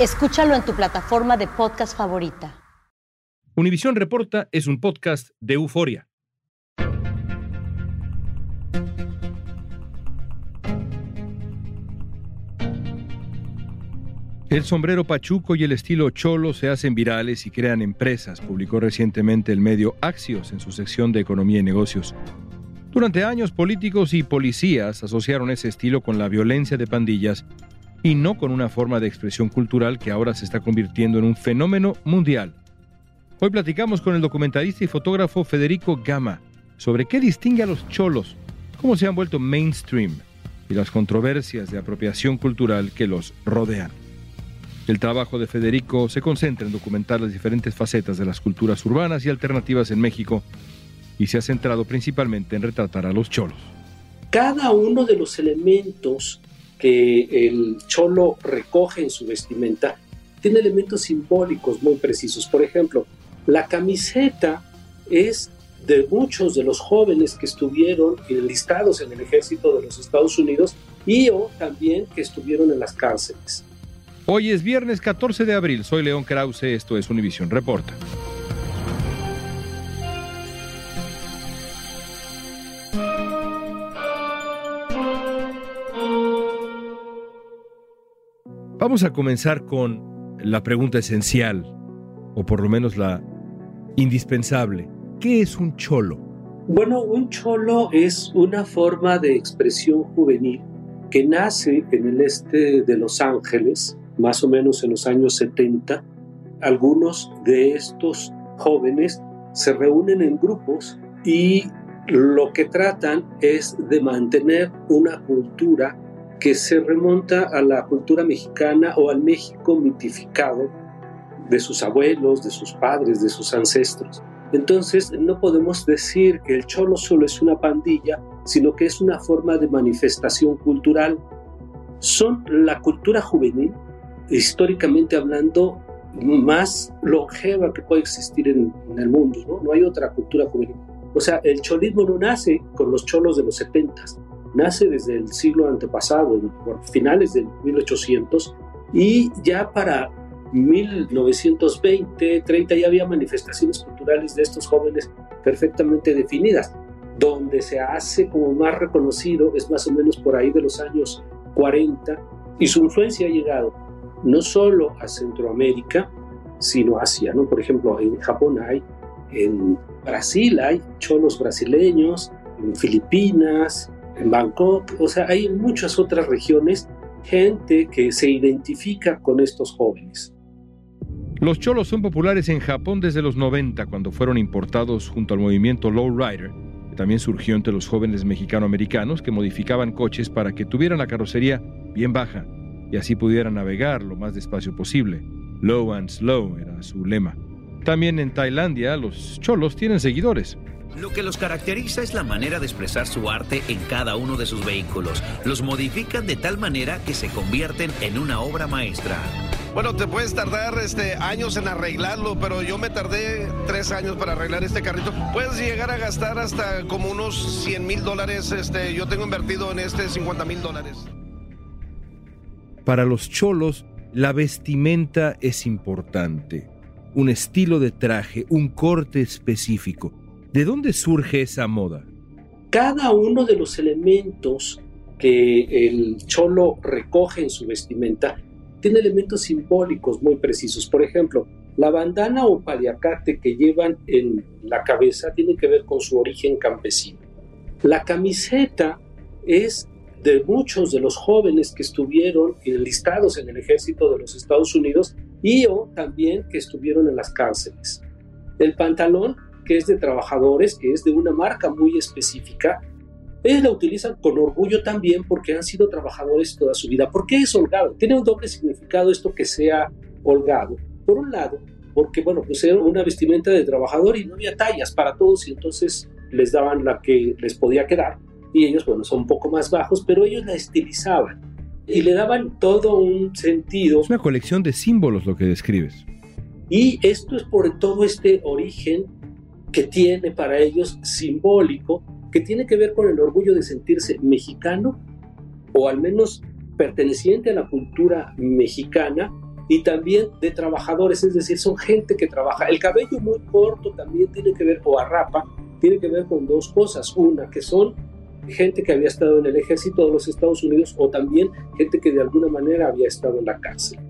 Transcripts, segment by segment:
Escúchalo en tu plataforma de podcast favorita. Univisión Reporta es un podcast de euforia. El sombrero pachuco y el estilo cholo se hacen virales y crean empresas, publicó recientemente el medio Axios en su sección de Economía y Negocios. Durante años, políticos y policías asociaron ese estilo con la violencia de pandillas y no con una forma de expresión cultural que ahora se está convirtiendo en un fenómeno mundial. Hoy platicamos con el documentalista y fotógrafo Federico Gama sobre qué distingue a los cholos, cómo se han vuelto mainstream y las controversias de apropiación cultural que los rodean. El trabajo de Federico se concentra en documentar las diferentes facetas de las culturas urbanas y alternativas en México y se ha centrado principalmente en retratar a los cholos. Cada uno de los elementos que el cholo recoge en su vestimenta tiene elementos simbólicos muy precisos. Por ejemplo, la camiseta es de muchos de los jóvenes que estuvieron enlistados en el ejército de los Estados Unidos y o también que estuvieron en las cárceles. Hoy es viernes 14 de abril. Soy León Krause. Esto es Univisión Reporta. Vamos a comenzar con la pregunta esencial, o por lo menos la indispensable. ¿Qué es un cholo? Bueno, un cholo es una forma de expresión juvenil que nace en el este de Los Ángeles, más o menos en los años 70. Algunos de estos jóvenes se reúnen en grupos y lo que tratan es de mantener una cultura que se remonta a la cultura mexicana o al México mitificado de sus abuelos, de sus padres, de sus ancestros. Entonces no podemos decir que el cholo solo es una pandilla, sino que es una forma de manifestación cultural. Son la cultura juvenil, históricamente hablando, más longeva que puede existir en, el mundo, ¿no? Hay otra cultura juvenil. O sea, el cholismo no nace con los cholos de los setentas, nace desde el siglo antepasado, por finales del 1800, y ya para 1920, 30 ya había manifestaciones culturales de estos jóvenes perfectamente definidas. Donde se hace como más reconocido es más o menos por ahí de los años 40 y su influencia ha llegado no solo a Centroamérica, sino a Asia, ¿no? Por ejemplo, en Japón hay, en Brasil hay cholos brasileños, en Filipinas, en Bangkok, o sea, hay muchas otras regiones gente que se identifica con estos jóvenes. Los cholos son populares en Japón desde los 90, cuando fueron importados junto al movimiento Lowrider, que también surgió entre los jóvenes mexicano-americanos que modificaban coches para que tuvieran la carrocería bien baja y así pudieran navegar lo más despacio posible. Low and slow era su lema. También en Tailandia los cholos tienen seguidores. Lo que los caracteriza es la manera de expresar su arte en cada uno de sus vehículos. Los modifican de tal manera que se convierten en una obra maestra. Bueno, te puedes tardar este, años en arreglarlo, pero yo me tardé tres años para arreglar este carrito. Puedes llegar a gastar hasta como unos 100 mil dólares. Este, yo tengo invertido en este 50 mil dólares. Para los cholos, la vestimenta es importante. Un estilo de traje, un corte específico. ¿De dónde surge esa moda? Cada uno de los elementos que el cholo recoge en su vestimenta tiene elementos simbólicos muy precisos. Por ejemplo, la bandana o paliacate que llevan en la cabeza tiene que ver con su origen campesino. La camiseta es de muchos de los jóvenes que estuvieron enlistados en el ejército de los Estados Unidos y o también que estuvieron en las cárceles. El pantalón, que es de trabajadores, que es de una marca muy específica, ellos la utilizan con orgullo también porque han sido trabajadores toda su vida. ¿Por qué es holgado? Tiene un doble significado esto que sea holgado. Por un lado, porque bueno, pues era una vestimenta de trabajador y no había tallas para todos y entonces les daban la que les podía quedar y ellos, bueno, son un poco más bajos, pero ellos la estilizaban y le daban todo un sentido. Es una colección de símbolos lo que describes. Y esto es por todo este origen que tiene para ellos simbólico que tiene que ver con el orgullo de sentirse mexicano o al menos perteneciente a la cultura mexicana y también de trabajadores, es decir, son gente que trabaja. El cabello muy corto también tiene que ver, o arrapa, tiene que ver con dos cosas. Una, que son gente que había estado en el ejército de los Estados Unidos o también gente que de alguna manera había estado en la cárcel.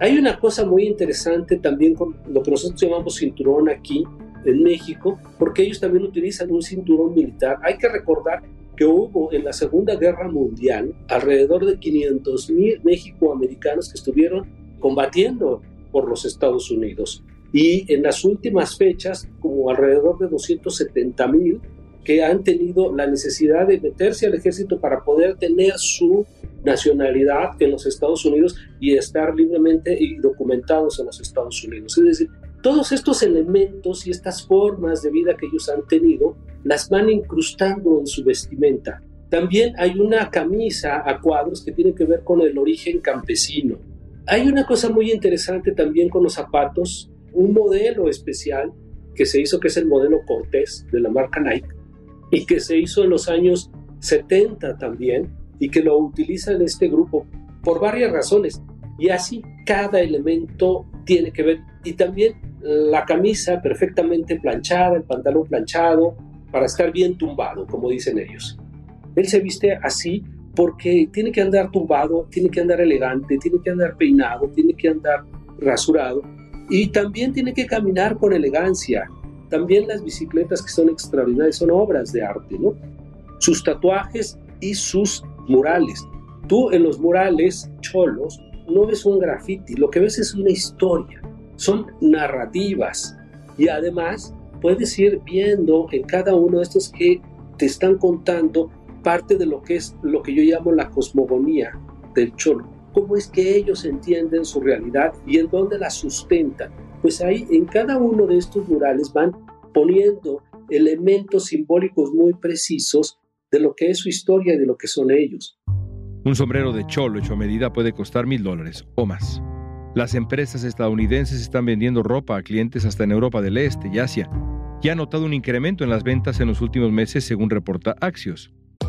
Hay una cosa muy interesante también con lo que nosotros llamamos cinturón aquí, en México, porque ellos también utilizan un cinturón militar. Hay que recordar que hubo en la Segunda Guerra Mundial alrededor de 500 mil mexicoamericanos que estuvieron combatiendo por los Estados Unidos. Y en las últimas fechas, como alrededor de 270 mil que han tenido la necesidad de meterse al ejército para poder tener su nacionalidad en los Estados Unidos y estar libremente y documentados en los Estados Unidos. Es decir, todos estos elementos y estas formas de vida que ellos han tenido las van incrustando en su vestimenta. También hay una camisa a cuadros que tiene que ver con el origen campesino. Hay una cosa muy interesante también con los zapatos, un modelo especial que se hizo, que es el modelo Cortés de la marca Nike, y que se hizo en los años 70 también, y que lo utiliza este grupo por varias razones. Y así cada elemento tiene que ver. Y también la camisa perfectamente planchada, el pantalón planchado, para estar bien tumbado, como dicen ellos. Él se viste así porque tiene que andar tumbado, tiene que andar elegante, tiene que andar peinado, tiene que andar rasurado y también tiene que caminar con elegancia. También las bicicletas que son extraordinarias son obras de arte, ¿no? Sus tatuajes y sus murales. Tú en los murales cholos no ves un graffiti, lo que ves es una historia son narrativas y además puedes ir viendo en cada uno de estos que te están contando parte de lo que es lo que yo llamo la cosmogonía del cholo. Cómo es que ellos entienden su realidad y en dónde la sustentan. Pues ahí en cada uno de estos murales van poniendo elementos simbólicos muy precisos de lo que es su historia y de lo que son ellos. Un sombrero de cholo hecho a medida puede costar mil dólares o más. Las empresas estadounidenses están vendiendo ropa a clientes hasta en Europa del Este y Asia y ha notado un incremento en las ventas en los últimos meses según reporta Axios.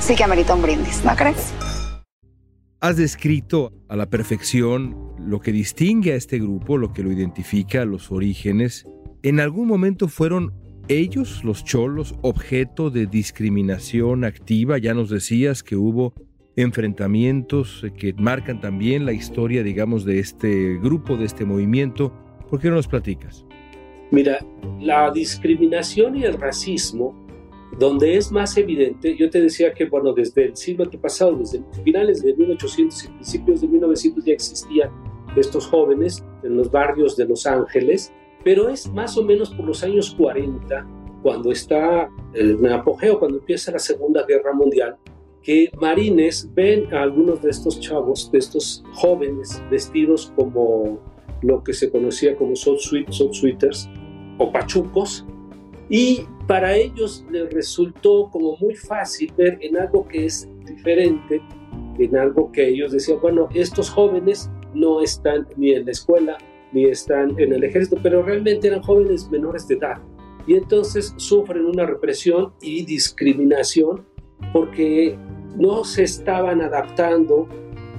sí que amerita un brindis, ¿no crees? Has descrito a la perfección lo que distingue a este grupo, lo que lo identifica, los orígenes. ¿En algún momento fueron ellos, los cholos, objeto de discriminación activa? Ya nos decías que hubo enfrentamientos que marcan también la historia, digamos, de este grupo, de este movimiento. ¿Por qué no nos platicas? Mira, la discriminación y el racismo, donde es más evidente, yo te decía que, bueno, desde el siglo antepasado, desde finales de 1800 y principios de 1900 ya existían estos jóvenes en los barrios de Los Ángeles, pero es más o menos por los años 40, cuando está en apogeo, cuando empieza la Segunda Guerra Mundial, que marines ven a algunos de estos chavos, de estos jóvenes vestidos como lo que se conocía como soul, sweeters o pachucos, y para ellos les resultó como muy fácil ver en algo que es diferente, en algo que ellos decían, bueno, estos jóvenes no están ni en la escuela, ni están en el ejército, pero realmente eran jóvenes menores de edad. Y entonces sufren una represión y discriminación porque no se estaban adaptando,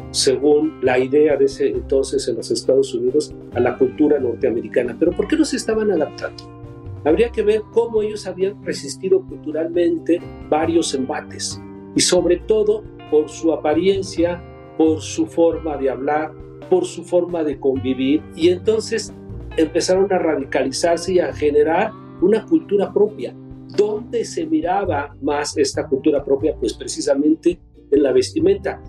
según la idea de ese entonces en los Estados Unidos, a la cultura norteamericana. Pero ¿por qué no se estaban adaptando? Habría que ver cómo ellos habían resistido culturalmente varios embates y sobre todo por su apariencia, por su forma de hablar, por su forma de convivir y entonces empezaron a radicalizarse y a generar una cultura propia. ¿Dónde se miraba más esta cultura propia? Pues precisamente en la vestimenta.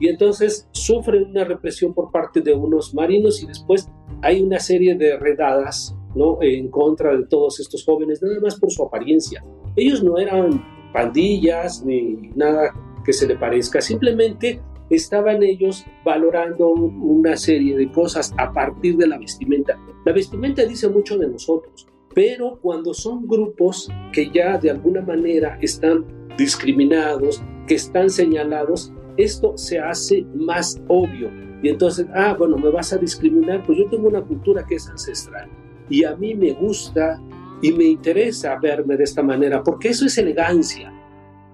Y entonces sufren una represión por parte de unos marinos y después hay una serie de redadas ¿no? en contra de todos estos jóvenes, nada más por su apariencia. Ellos no eran pandillas ni nada que se le parezca, simplemente estaban ellos valorando una serie de cosas a partir de la vestimenta. La vestimenta dice mucho de nosotros. Pero cuando son grupos que ya de alguna manera están discriminados, que están señalados, esto se hace más obvio. Y entonces, ah, bueno, me vas a discriminar, pues yo tengo una cultura que es ancestral. Y a mí me gusta y me interesa verme de esta manera, porque eso es elegancia.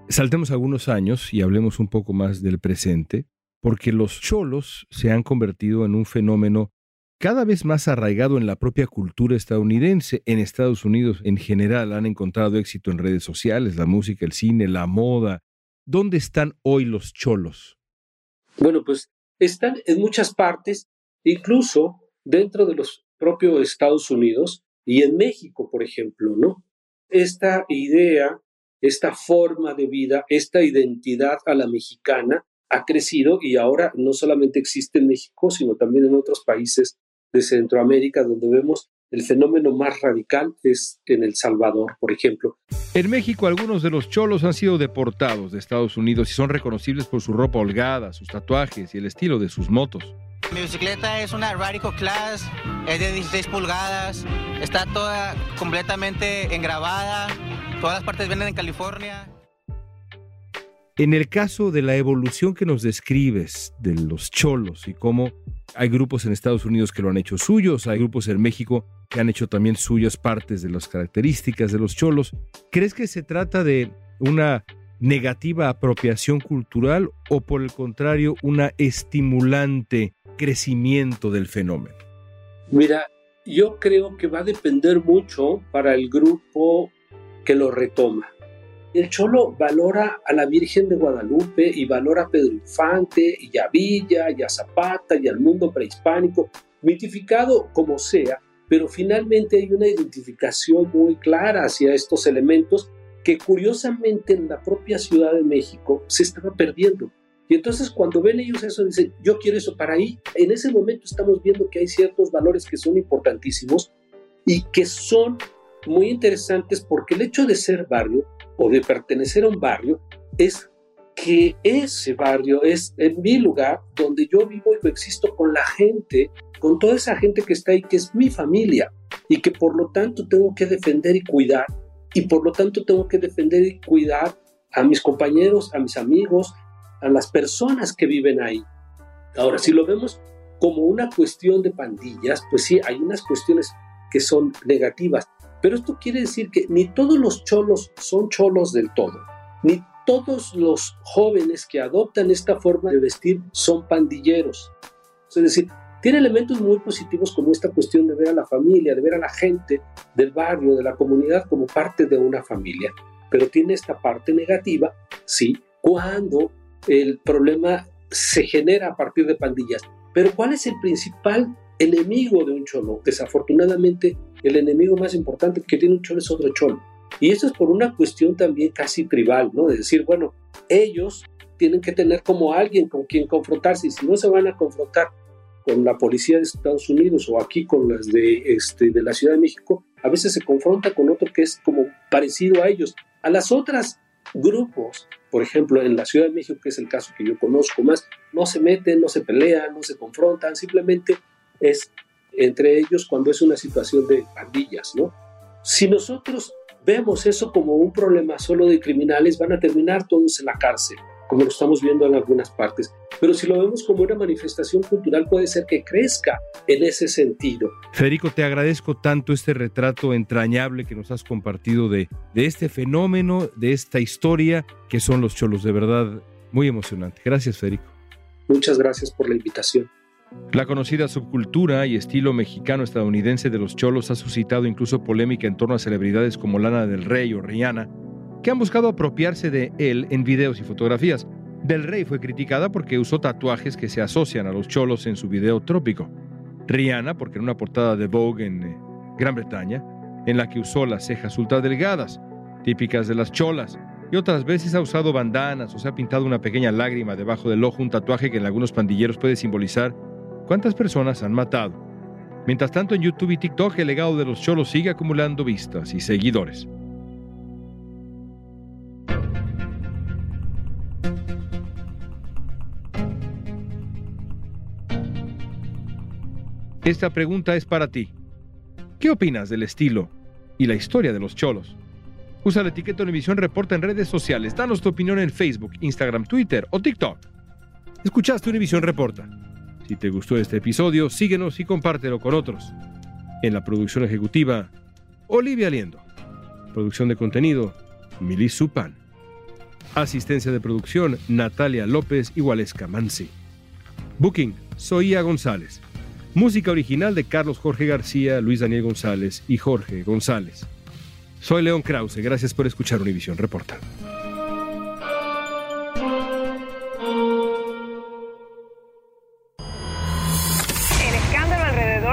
Saltemos algunos años y hablemos un poco más del presente, porque los cholos se han convertido en un fenómeno cada vez más arraigado en la propia cultura estadounidense. En Estados Unidos en general han encontrado éxito en redes sociales, la música, el cine, la moda. ¿Dónde están hoy los cholos? Bueno, pues están en muchas partes, incluso dentro de los propios Estados Unidos y en México, por ejemplo, ¿no? Esta idea, esta forma de vida, esta identidad a la mexicana ha crecido y ahora no solamente existe en México, sino también en otros países de Centroamérica, donde vemos el fenómeno más radical es en El Salvador, por ejemplo. En México, algunos de los cholos han sido deportados de Estados Unidos y son reconocibles por su ropa holgada, sus tatuajes y el estilo de sus motos. Mi bicicleta es una Radical Class, es de 16 pulgadas, está toda completamente engrabada, todas las partes vienen en California. En el caso de la evolución que nos describes de los cholos y cómo hay grupos en Estados Unidos que lo han hecho suyos, hay grupos en México que han hecho también suyas partes de las características de los cholos, ¿crees que se trata de una negativa apropiación cultural o por el contrario una estimulante crecimiento del fenómeno? Mira, yo creo que va a depender mucho para el grupo que lo retoma el Cholo valora a la Virgen de Guadalupe y valora a Pedro Infante y a Villa y a Zapata y al mundo prehispánico, mitificado como sea, pero finalmente hay una identificación muy clara hacia estos elementos que curiosamente en la propia Ciudad de México se estaba perdiendo. Y entonces cuando ven ellos eso, dicen, yo quiero eso para ahí. En ese momento estamos viendo que hay ciertos valores que son importantísimos y que son muy interesantes porque el hecho de ser barrio o de pertenecer a un barrio es que ese barrio es en mi lugar donde yo vivo y coexisto con la gente, con toda esa gente que está ahí, que es mi familia y que por lo tanto tengo que defender y cuidar y por lo tanto tengo que defender y cuidar a mis compañeros, a mis amigos, a las personas que viven ahí. Ahora, si lo vemos como una cuestión de pandillas, pues sí, hay unas cuestiones que son negativas, pero esto quiere decir que ni todos los cholos son cholos del todo, ni todos los jóvenes que adoptan esta forma de vestir son pandilleros. Es decir, tiene elementos muy positivos como esta cuestión de ver a la familia, de ver a la gente del barrio, de la comunidad como parte de una familia. Pero tiene esta parte negativa, sí, cuando el problema se genera a partir de pandillas. Pero ¿cuál es el principal enemigo de un cholo? Desafortunadamente, el enemigo más importante que tiene un cholo es otro cholo. Y eso es por una cuestión también casi tribal, ¿no? De decir, bueno, ellos tienen que tener como alguien con quien confrontarse y si no se van a confrontar con la policía de Estados Unidos o aquí con las de, este, de la Ciudad de México, a veces se confronta con otro que es como parecido a ellos. A las otras grupos, por ejemplo, en la Ciudad de México, que es el caso que yo conozco más, no se meten, no se pelean, no se confrontan, simplemente es entre ellos cuando es una situación de pandillas, ¿no? Si nosotros vemos eso como un problema solo de criminales, van a terminar todos en la cárcel como lo estamos viendo en algunas partes. Pero si lo vemos como una manifestación cultural, puede ser que crezca en ese sentido. Federico, te agradezco tanto este retrato entrañable que nos has compartido de, de este fenómeno, de esta historia que son los cholos. De verdad, muy emocionante. Gracias, Federico. Muchas gracias por la invitación. La conocida subcultura y estilo mexicano-estadounidense de los cholos ha suscitado incluso polémica en torno a celebridades como Lana del Rey o Rihanna, que han buscado apropiarse de él en videos y fotografías. Del Rey fue criticada porque usó tatuajes que se asocian a los cholos en su video Trópico. Rihanna, porque en una portada de Vogue en eh, Gran Bretaña, en la que usó las cejas ultra delgadas, típicas de las cholas, y otras veces ha usado bandanas o se ha pintado una pequeña lágrima debajo del ojo, un tatuaje que en algunos pandilleros puede simbolizar cuántas personas han matado. Mientras tanto, en YouTube y TikTok el legado de los cholos sigue acumulando vistas y seguidores. Esta pregunta es para ti. ¿Qué opinas del estilo y la historia de los cholos? Usa la etiqueta Univisión Reporta en redes sociales. Danos tu opinión en Facebook, Instagram, Twitter o TikTok. Escuchaste Univisión Reporta. Si te gustó este episodio, síguenos y compártelo con otros. En la producción ejecutiva, Olivia Liendo. Producción de contenido, Milis Supan. Asistencia de producción, Natalia López y Waleska Mansi. Booking, Soía González. Música original de Carlos Jorge García, Luis Daniel González y Jorge González. Soy León Krause, gracias por escuchar Univisión Reporta.